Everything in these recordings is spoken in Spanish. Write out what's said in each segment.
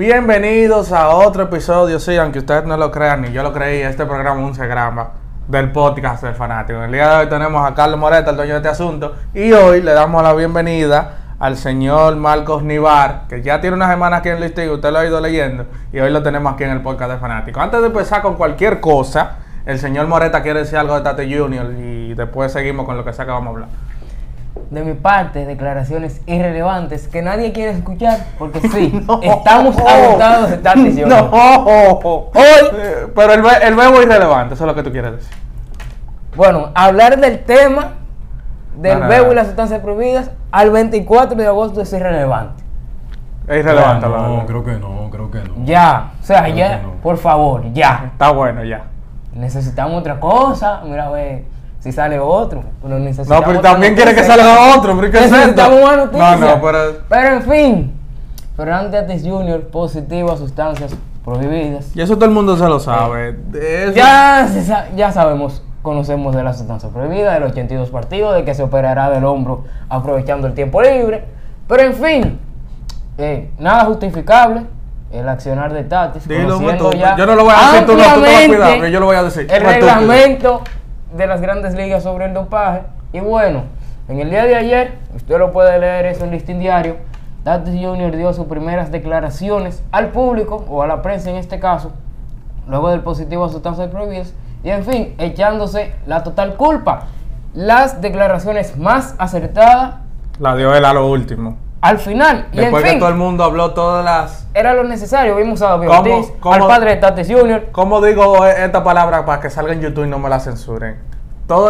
Bienvenidos a otro episodio, sí, aunque ustedes no lo crean, ni yo lo creí, este programa es un segrama del podcast del fanático. El día de hoy tenemos a Carlos Moreta, el dueño de este asunto, y hoy le damos la bienvenida al señor Marcos Nivar, que ya tiene unas semanas aquí en listing, usted lo ha ido leyendo, y hoy lo tenemos aquí en el podcast del fanático. Antes de empezar con cualquier cosa, el señor Moreta quiere decir algo de Tate Junior y después seguimos con lo que sea que vamos a hablar. De mi parte, declaraciones irrelevantes que nadie quiere escuchar, porque sí, estamos agotados de Junior. No, hoy, pero el, ve- el verbo es irrelevante, eso es lo que tú quieres decir. Bueno, hablar del tema del No, no, bebo no. y las sustancias prohibidas al 24 de agosto es irrelevante. Es irrelevante, la no, creo que no, creo que no. Ya, o sea, Creo ya, por favor, ya. Está bueno ya. Necesitamos otra cosa, mira a ver si sale otro. Pero No, necesitamos pero otra también quiere que noticia. salga otro, pero. Necesitamos más noticias. No, no, pero... Pero en fin, Fernando Tatis Jr. positivo a sustancias prohibidas. Y eso todo el mundo se lo sabe. Eso- Ya, se sa- ya sabemos, conocemos de la sustancia prohibida, de los 82 partidos, de que se operará del hombro aprovechando el tiempo libre. Pero en fin, eh, nada justificable el accionar de Tatis. Dilo, tú. ya Yo no lo voy a decir, tú no, tú ten ampliamente cuidado, que yo lo voy a decir. El reglamento de las grandes ligas sobre el dopaje. Y bueno, en el día de ayer, usted lo puede leer eso en Listín Diario, Tatis Jr. dio sus primeras declaraciones al público, o a la prensa en este caso, luego del positivo a sustancias prohibidas, y en fin, echándose la total culpa. Las declaraciones más acertadas La dio él a lo último. Al final. Y Después en que fin, todo el mundo habló todas las... era lo necesario. Vimos a David ¿Cómo- Ortiz, cómo- al padre de Tatis Jr., ¿Cómo digo esta palabra para que salga en YouTube y no me la censuren?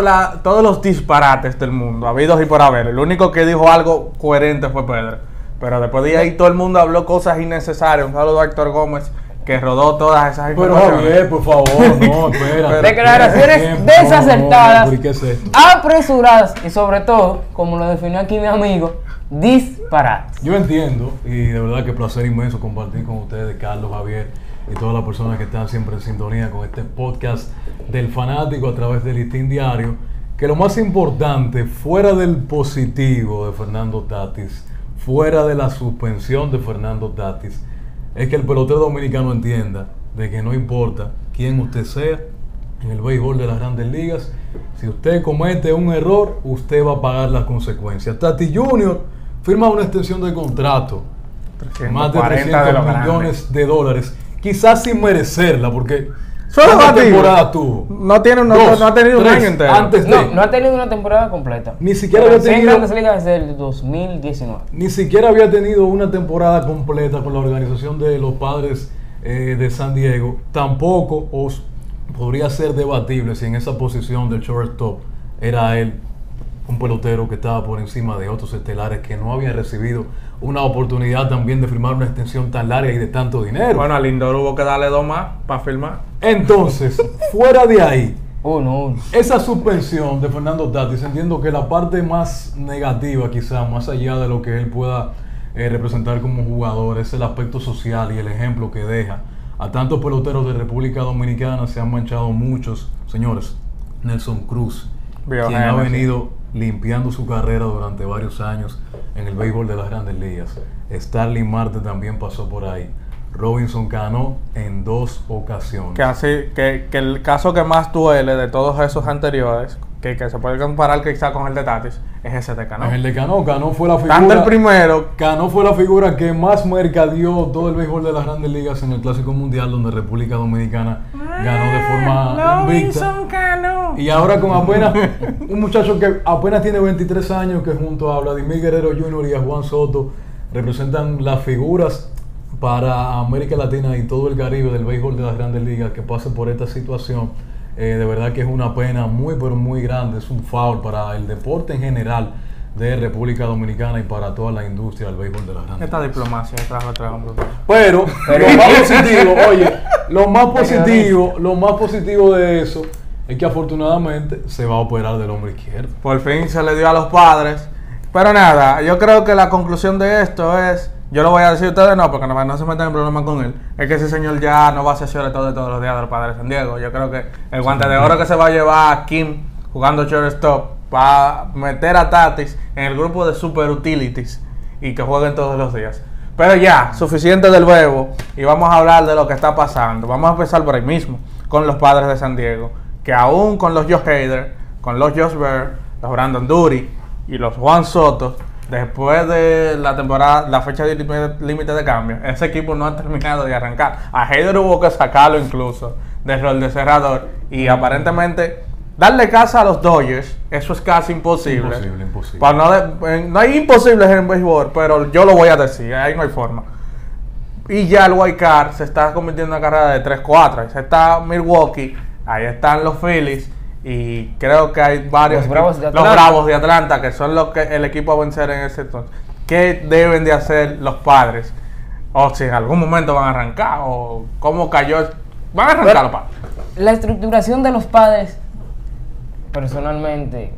La- todos los disparates del mundo, habidos y por haber. El único que dijo algo coherente fue Pedro. Pero después de ahí todo el mundo habló cosas innecesarias. Un saludo a Héctor Gómez, que rodó todas esas Pero. Javier, por favor, no, espera. Declaraciones desacertadas. Apresuradas y sobre todo, como lo definió aquí mi amigo, disparates. Yo entiendo, y de verdad que placer inmenso compartir con ustedes, Carlos, Javier y todas las personas que están siempre en sintonía con este podcast del fanático a través del Listín Diario, que lo más importante, fuera del positivo de Fernando Tatis, fuera de la suspensión de Fernando Tatis, es que el pelotero dominicano entienda de que no importa quién usted sea en el béisbol de las grandes ligas, si usted comete un error, usted va a pagar las consecuencias. Tati Junior firma una extensión de contrato, más de 340 de 300 los grandes. millones de dólares, quizás sin merecerla, porque Solo ¿cuántas batido. temporadas tuvo? No tiene no, Dos, no ha tenido un tres, año entero. antes de- No, no ha tenido una temporada completa. Ni siquiera había En tenido- Grandes Ligas desde el 2019. Ni siquiera había tenido una temporada completa con la organización de los padres eh, de San Diego. Tampoco os podría ser debatible si en esa posición del shortstop era él un pelotero que estaba por encima de otros estelares que no habían recibido una oportunidad también de firmar una extensión tan larga y de tanto dinero. Bueno, a Lindor hubo que darle dos más para firmar. Entonces, fuera de ahí, Uno, uno. esa suspensión de Fernando Tatis, entiendo que la parte más negativa, quizá, más allá de lo que él pueda eh, representar como jugador, es el aspecto social y el ejemplo que deja. A tantos peloteros de República Dominicana se han manchado muchos, señores. Nelson Cruz, quien ha venido limpiando su carrera durante varios años en el béisbol de las grandes ligas. Starling Marte también pasó por ahí. Robinson Cano en dos ocasiones. Que así, que, que el caso que más duele de todos esos anteriores, que, que se puede comparar quizá con el de Tatis, es ese de Cano. Es el de Cano. Cano fue la figura. Tanto el primero, Cano fue la figura que más mercadeó todo el béisbol de las grandes ligas en el Clásico Mundial, donde República Dominicana ganó de forma invicta. Cano. Y ahora con apenas un muchacho que apenas tiene 23 años, que junto a Vladimir Guerrero Jr. y a Juan Soto representan las figuras para América Latina y todo el Caribe del béisbol de las grandes ligas que pasen por esta situación. Eh, de verdad que es una pena muy, pero muy grande. Es un foul para el deporte en general de República Dominicana y para toda la industria del béisbol de las grandes Esta diplomacia un brutal. Pero, Pero- lo más positivo, oye, lo más positivo, lo más positivo de eso es que afortunadamente se va a operar del hombro izquierdo. Por fin se le dio a los padres. Pero nada, yo creo que la conclusión de esto es, yo lo voy a decir a ustedes no, porque no, no se metan en problemas con él, es que ese señor ya no va a ser todo de todos los días de los padres de San Diego. Yo creo que el guante de oro que se va a llevar a Kim jugando shortstop va a meter a Tatis en el grupo de super utilities y que jueguen todos los días. Pero ya, suficiente del bebo y vamos a hablar de lo que está pasando. Vamos a empezar por ahí mismo, con los padres de San Diego, que aún con los Joe Hader, con los Josh Bear, los Brandon Dury y los Juan Soto, después de la temporada, la fecha de límite de cambio, ese equipo no ha terminado de arrancar. A Hader hubo que sacarlo incluso del rol de cerrador y aparentemente darle casa a los Dodgers, eso es casi imposible. Imposible, imposible. Para no, de- no hay imposibles en béisbol, pero yo lo voy a decir, ahí no hay forma. Y ya el White Card se está convirtiendo en una carrera de 3-4. Ahí está Milwaukee, ahí están los Phillies. Y creo que hay varios. Los Bravos de Atlanta. los Bravos de Atlanta, que son los que el equipo a vencer en ese entonces. ¿Qué deben de hacer los padres? O si en algún momento van a arrancar, o cómo cayó. Van a arrancar Pero- los padres. La estructuración de los padres, personalmente,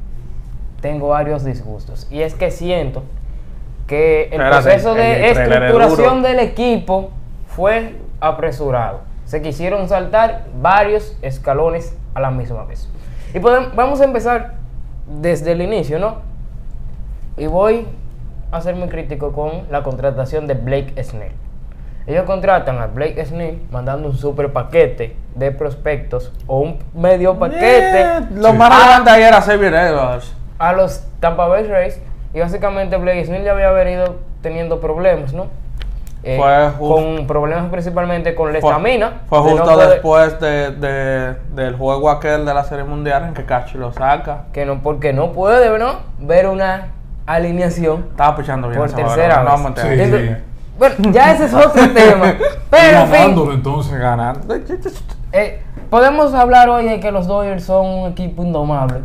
tengo varios disgustos. Y es que siento que el Espérate, proceso de el estructuración del equipo fue apresurado. Se quisieron saltar varios escalones a la misma vez. Y podem- vamos a empezar desde el inicio, ¿no? Y voy a ser muy crítico con la contratación de Blake Snell. Ellos contratan a Blake Snell mandando un super paquete de prospectos o un medio paquete Eh, lo Sí. más relevante ahí era Xavier Edwards. a los Tampa Bay Rays y básicamente Blake Snell ya había venido teniendo problemas, ¿no? Eh, Fue con problemas principalmente con la Fue- estamina. Fue de no justo poder- después de, de- del juego aquel de la Serie Mundial en que Cachi lo saca. que no, porque no puede, ¿no? Ver una alineación Estaba pichando bien por tercera no vez. Sí. Entonces, sí. Bueno, ya ese es otro tema. Pero en fin, Ganándolo entonces. Ganando. eh, podemos hablar hoy de que los Dodgers son un equipo indomable.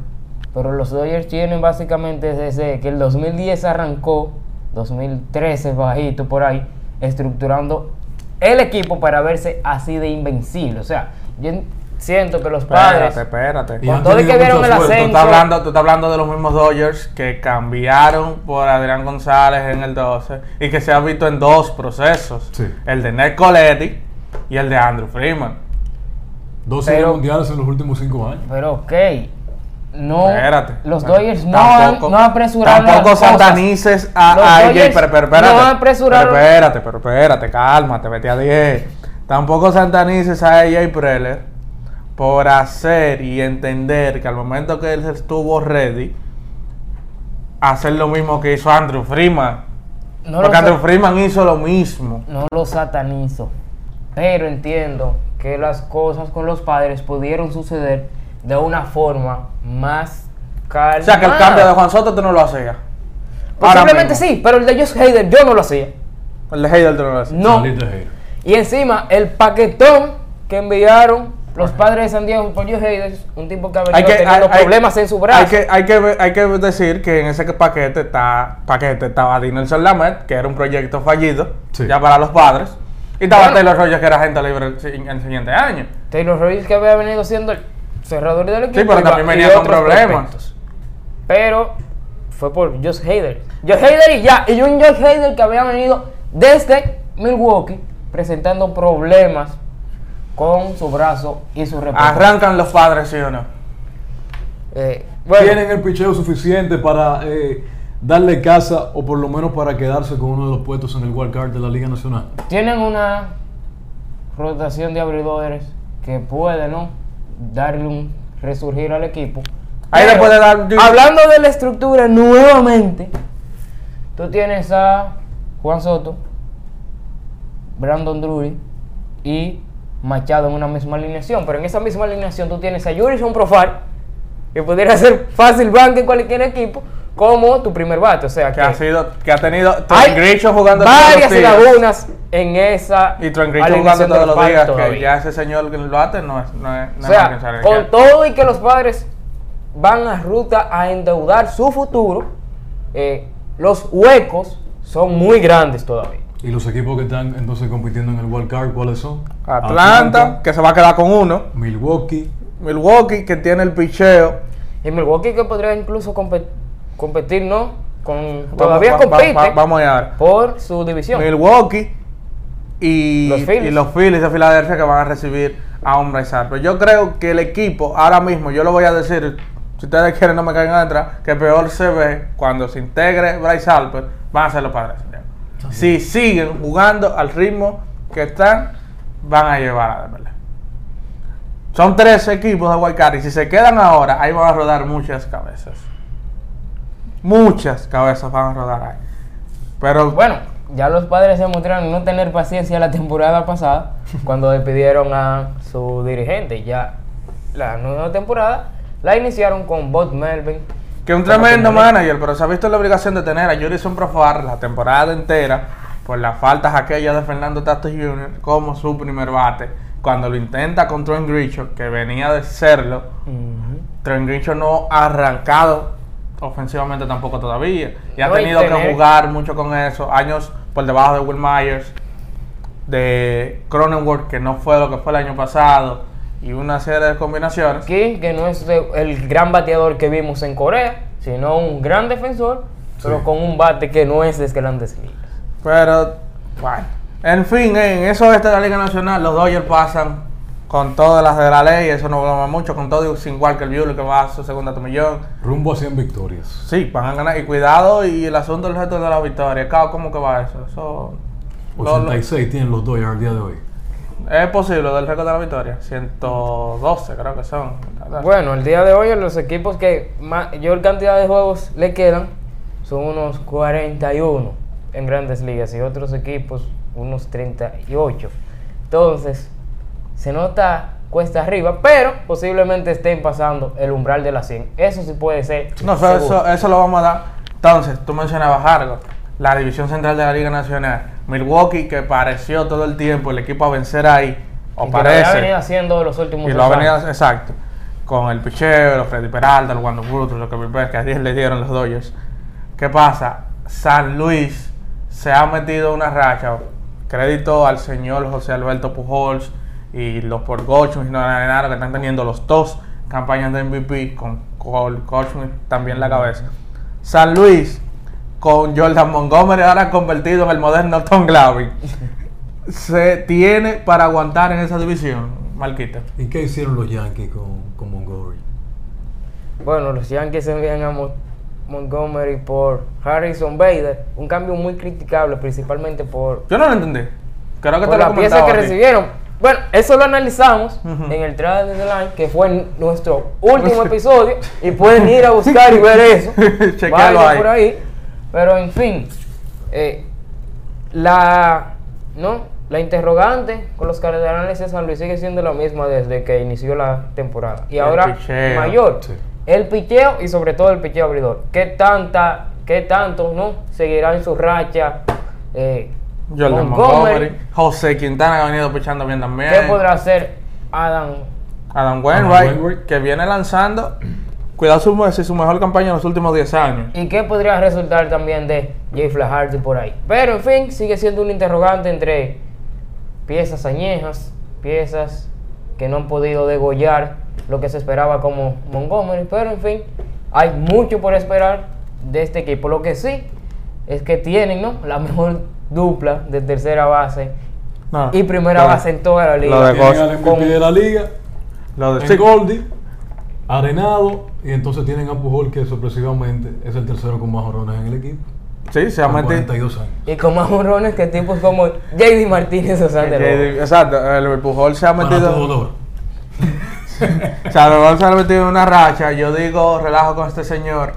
Pero los Dodgers tienen básicamente desde que el 2010 arrancó, 2013 bajito por ahí, estructurando el equipo para verse así de invencible. O sea, yo en- siento que los padres... Espérate, espérate. Con todo tenido que vieron el suerte. Tú ascenso. estás, hablando, tú estás hablando de los mismos Dodgers que cambiaron por Adrián González en el 12 y que se ha visto en dos procesos. Sí. El de Ned Coletti y el de Andrew Freeman. Dos Pero- series mundiales en los últimos cinco años. Pero ok, no, Espérate. los. Dodgers no, Tampoco- han, no apresuraron Tampoco las cosas. santanices a, AJ, pero, pero espérate. no apresuraron- Pero espérate, pero espérate, cálmate, vete a 10. Tampoco santanices a AJ Preller por hacer y entender que al momento que él estuvo ready, hacer lo mismo que hizo Andrew Freeman. No Porque Andrew Freeman hizo lo mismo. no lo satanizo, pero entiendo que las cosas con los padres pudieron suceder de una forma más calma. O sea que el cambio de Juan Soto tú no lo hacías. Posiblemente mismo. sí, pero el de Josh Hader yo no lo hacía. El de Hader tú no lo hacías. No. Y encima, el paquetón que enviaron los padres de San Diego por Josh Hader, un tipo que ha venido teniendo problemas en su brazo. Hay que, hay, que, hay que decir que en ese paquete está paquete estaba Dinelson Lamet, que era un proyecto fallido, Sí. ya para los padres. Y estaba Bueno. Taylor Rogers, que era agente libre el, el siguiente año. Taylor Rogers que había venido siendo el cerrador del equipo. pero y también venía con problemas. Pero fue por Josh Hader. Josh Hader y ya. Y un Josh Hader que había venido desde Milwaukee presentando problemas con su brazo y su reputación. Arrancan los padres, ¿sí o no? Eh, bueno, Tienen el picheo suficiente para eh, darle casa o por lo menos para quedarse con uno de los puestos en el wild card de la Liga Nacional. tienen una rotación de abridores que puede, ¿no? Darle un resurgir al equipo. Ahí le Pero, puede dar- Hablando de la estructura nuevamente, tú tienes a Juan Soto, Brandon Drury y Machado en una misma alineación. Pero en esa misma alineación tú tienes a Jurison Profar, que pudiera ser fácil banco en cualquier equipo, como tu primer bate. O sea Que que ha sido, que ha tenido Trent Grisham jugando varias lagunas en esa Y Trent jugando todos los días, que ya ese señor que lo hace no es, no es, no O sea, con todo y que los padres van a ruta a endeudar su futuro, eh, los huecos son muy grandes todavía. Y los equipos que están entonces compitiendo en el wild card, ¿cuáles son? Atlanta, que se va a quedar con uno. Milwaukee. Milwaukee, que tiene el picheo. Y Milwaukee que podría incluso compe- competir, ¿no? Con, Vamos- todavía va- va- compite va- vamos allá. por su división. Milwaukee y Los Phillies. y los Phillies de Filadelfia que van a recibir a un Bryce Harper. Yo creo que el equipo, ahora mismo, yo lo voy a decir, si ustedes quieren no me caigan atrás, que peor se ve cuando se integre Bryce Harper, van a ser los padres. Si siguen jugando al ritmo que están, van a llevar a MLB. Son tres equipos de Wildcard y si se quedan ahora, ahí van a rodar muchas cabezas. Muchas cabezas van a rodar ahí. Pero Bueno, ya los padres se mostraron no tener paciencia la temporada pasada cuando despidieron a su dirigente. Ya la nueva temporada la iniciaron con Bob Melvin. Que un tremendo manager, pero se ha visto la obligación de tener a Jurison Profar la temporada entera por las faltas aquellas de Fernando Tatis Jr. como su primer bate. Cuando lo intenta con Trent Grisham, que venía de serlo, Ujú. Trent Grisham no ha arrancado ofensivamente tampoco todavía. Y ha tenido que jugar mucho con eso. Años por debajo de Will Myers, de Cronenworth, que no fue lo que fue el año pasado, y una serie de combinaciones. Aquí, que no es el gran bateador que vimos en Corea, sino un gran defensor, pero con un bate que no es de grandes ligas. Pero, bueno. En fin, en eso este de la Liga Nacional, los Dodgers pasan con todas las de la ley, eso no broma mucho, con todo y sin Walker Buehler que va a su segunda tomillón. Rumbo a 100 victorias. Sí, van a ganar. Y cuidado, y el asunto del resto de la victoria. Cao, ¿Cómo que va eso? Eso. lo- lo- 86 tienen los Dodgers al día de hoy. es posible del récord de la victoria. 112 creo que son. Bueno, el día de hoy los equipos que mayor cantidad de juegos le quedan son unos 41 en grandes ligas y otros equipos unos 38. Entonces, se nota cuesta arriba, pero posiblemente estén pasando el umbral de las 100. Eso sí puede ser. No, eso, eso, lo vamos a dar. Entonces, tú mencionabas algo. La división central de la Liga Nacional. Milwaukee, que pareció todo el tiempo el equipo a vencer ahí. O Y que lo parece. venido haciendo los últimos Y lo ha venido, exacto. Con el picheo, los Freddy Peralta, los Wando Brutus, los que, que ayer le dieron los Dodgers. ¿Qué pasa? San Luis se ha metido una racha. Crédito al señor José Alberto Pujols y los por Gochun y Nolan Arenado que están teniendo los dos campañas de MVP con, con Gochun también en la cabeza. San Luis con Jordan Montgomery ahora convertido en el moderno Tom Glavine se tiene para aguantar en esa división, Marquita. ¿Y qué hicieron los Yankees con, con Montgomery? Bueno, los Yankees envían a Mo- Montgomery por Harrison Bader. Un cambio muy criticable, principalmente por, Yo no lo entendí. Creo que por te lo la pieza que recibieron. Bueno, eso lo analizamos Ujú. en el trailer de The Line, que fue nuestro último episodio. Y pueden ir a buscar y ver eso. Chequealo ahí. por ahí. Pero en fin, eh, la, ¿no? la interrogante con los Cardenales de San Luis sigue siendo la misma desde que inició la temporada. Y El ahora picheo. mayor. Sí. El picheo y sobre todo el picheo abridor. ¿Qué tanta, qué tanto, no? Seguirá en su racha. eh, Jordan Montgomery. José Quintana que ha venido pichando bien también. ¿Qué podrá hacer Adam? Adam Adam Wainwright, que viene lanzando. Cuidado su, su mejor campaña en los últimos 10 años. ¿Y qué podría resultar también de Jay Flaherty por ahí? Pero en fin, sigue siendo un interrogante entre piezas añejas, piezas que no han podido degollar lo que se esperaba como Montgomery. Pero en fin, hay mucho por esperar de este equipo. Lo que sí es que tienen ¿no? la mejor dupla de tercera base No, y primera base en toda la liga. lo de Tienen con- de la liga, Lo de en sí, Goldie, Arenado, y entonces tienen a Pujol que sorpresivamente es el tercero con más jorrones en el equipo. sí, se metido. 42 años. Y con más honrones que tipos como JD Martínez o Sander. Exacto, el Pujol se ha Para metido. todo dolor. O sea, se ha metido en una racha. Yo digo, relajo con este señor.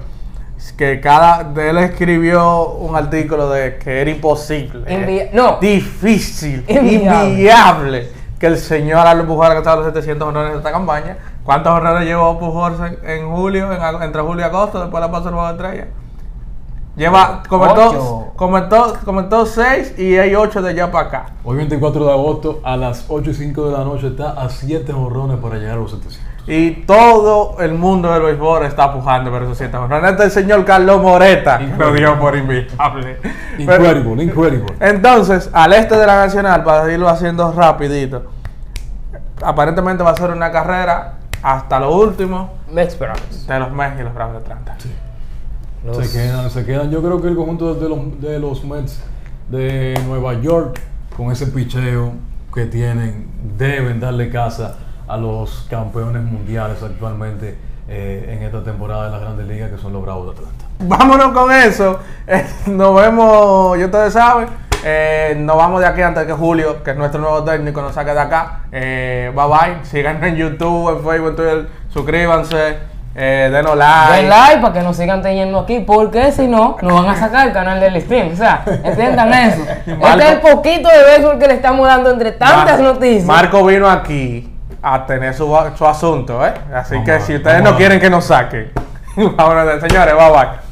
Que cada. de Él escribió un artículo de que era imposible. Invi- no. Difícil. Inviable. Inviable. Que el señor Albert Pujol alcanzara los 700 honores de esta campaña. ¿Cuántos honores llevó Pujol en, en julio? En entre julio y agosto, después de la pausa del juego de estrella. Lleva. Comentó, comentó, comentó 6 y hay 8 de allá para acá. Hoy 24 de agosto a las 8 y 5 de la noche está a 7 jorrones para llegar a los 700. Y todo el mundo del béisbol está pujando por esos siete honrones. Este el señor Carlos Moreta lo dio por inviable. Incredible, incredible. entonces, al este de la Nacional, para irlo haciendo rapidito, aparentemente va a ser una carrera hasta lo último Mets de los Mets y los Bravos de Atlanta. Los- Se quedan, se quedan. Yo creo que el conjunto de los, de los Mets de Nueva York, con ese picheo que tienen, deben darle casa a los campeones mundiales actualmente eh, en esta temporada de las Grandes Ligas, que son los Bravos de Atlanta. vámonos con eso. Eh, nos vemos, y ustedes saben. eh, nos vamos de aquí antes que Julio, que es nuestro nuevo técnico, nos saque de acá. Eh, bye bye. Síganos en YouTube, en Facebook, en Twitter. Suscríbanse. Eh, denos like. Den like para que nos sigan teniendo aquí, porque si no, nos van a sacar el canal del stream. O sea, entiendan eso. Marco- Este es el poquito de béisbol que le estamos dando entre tantas noticias. Marco vino aquí a tener su, su asunto, ¿eh? Así Vamos que si ustedes no quieren que nos saquen, vámonos, señores, bye bye.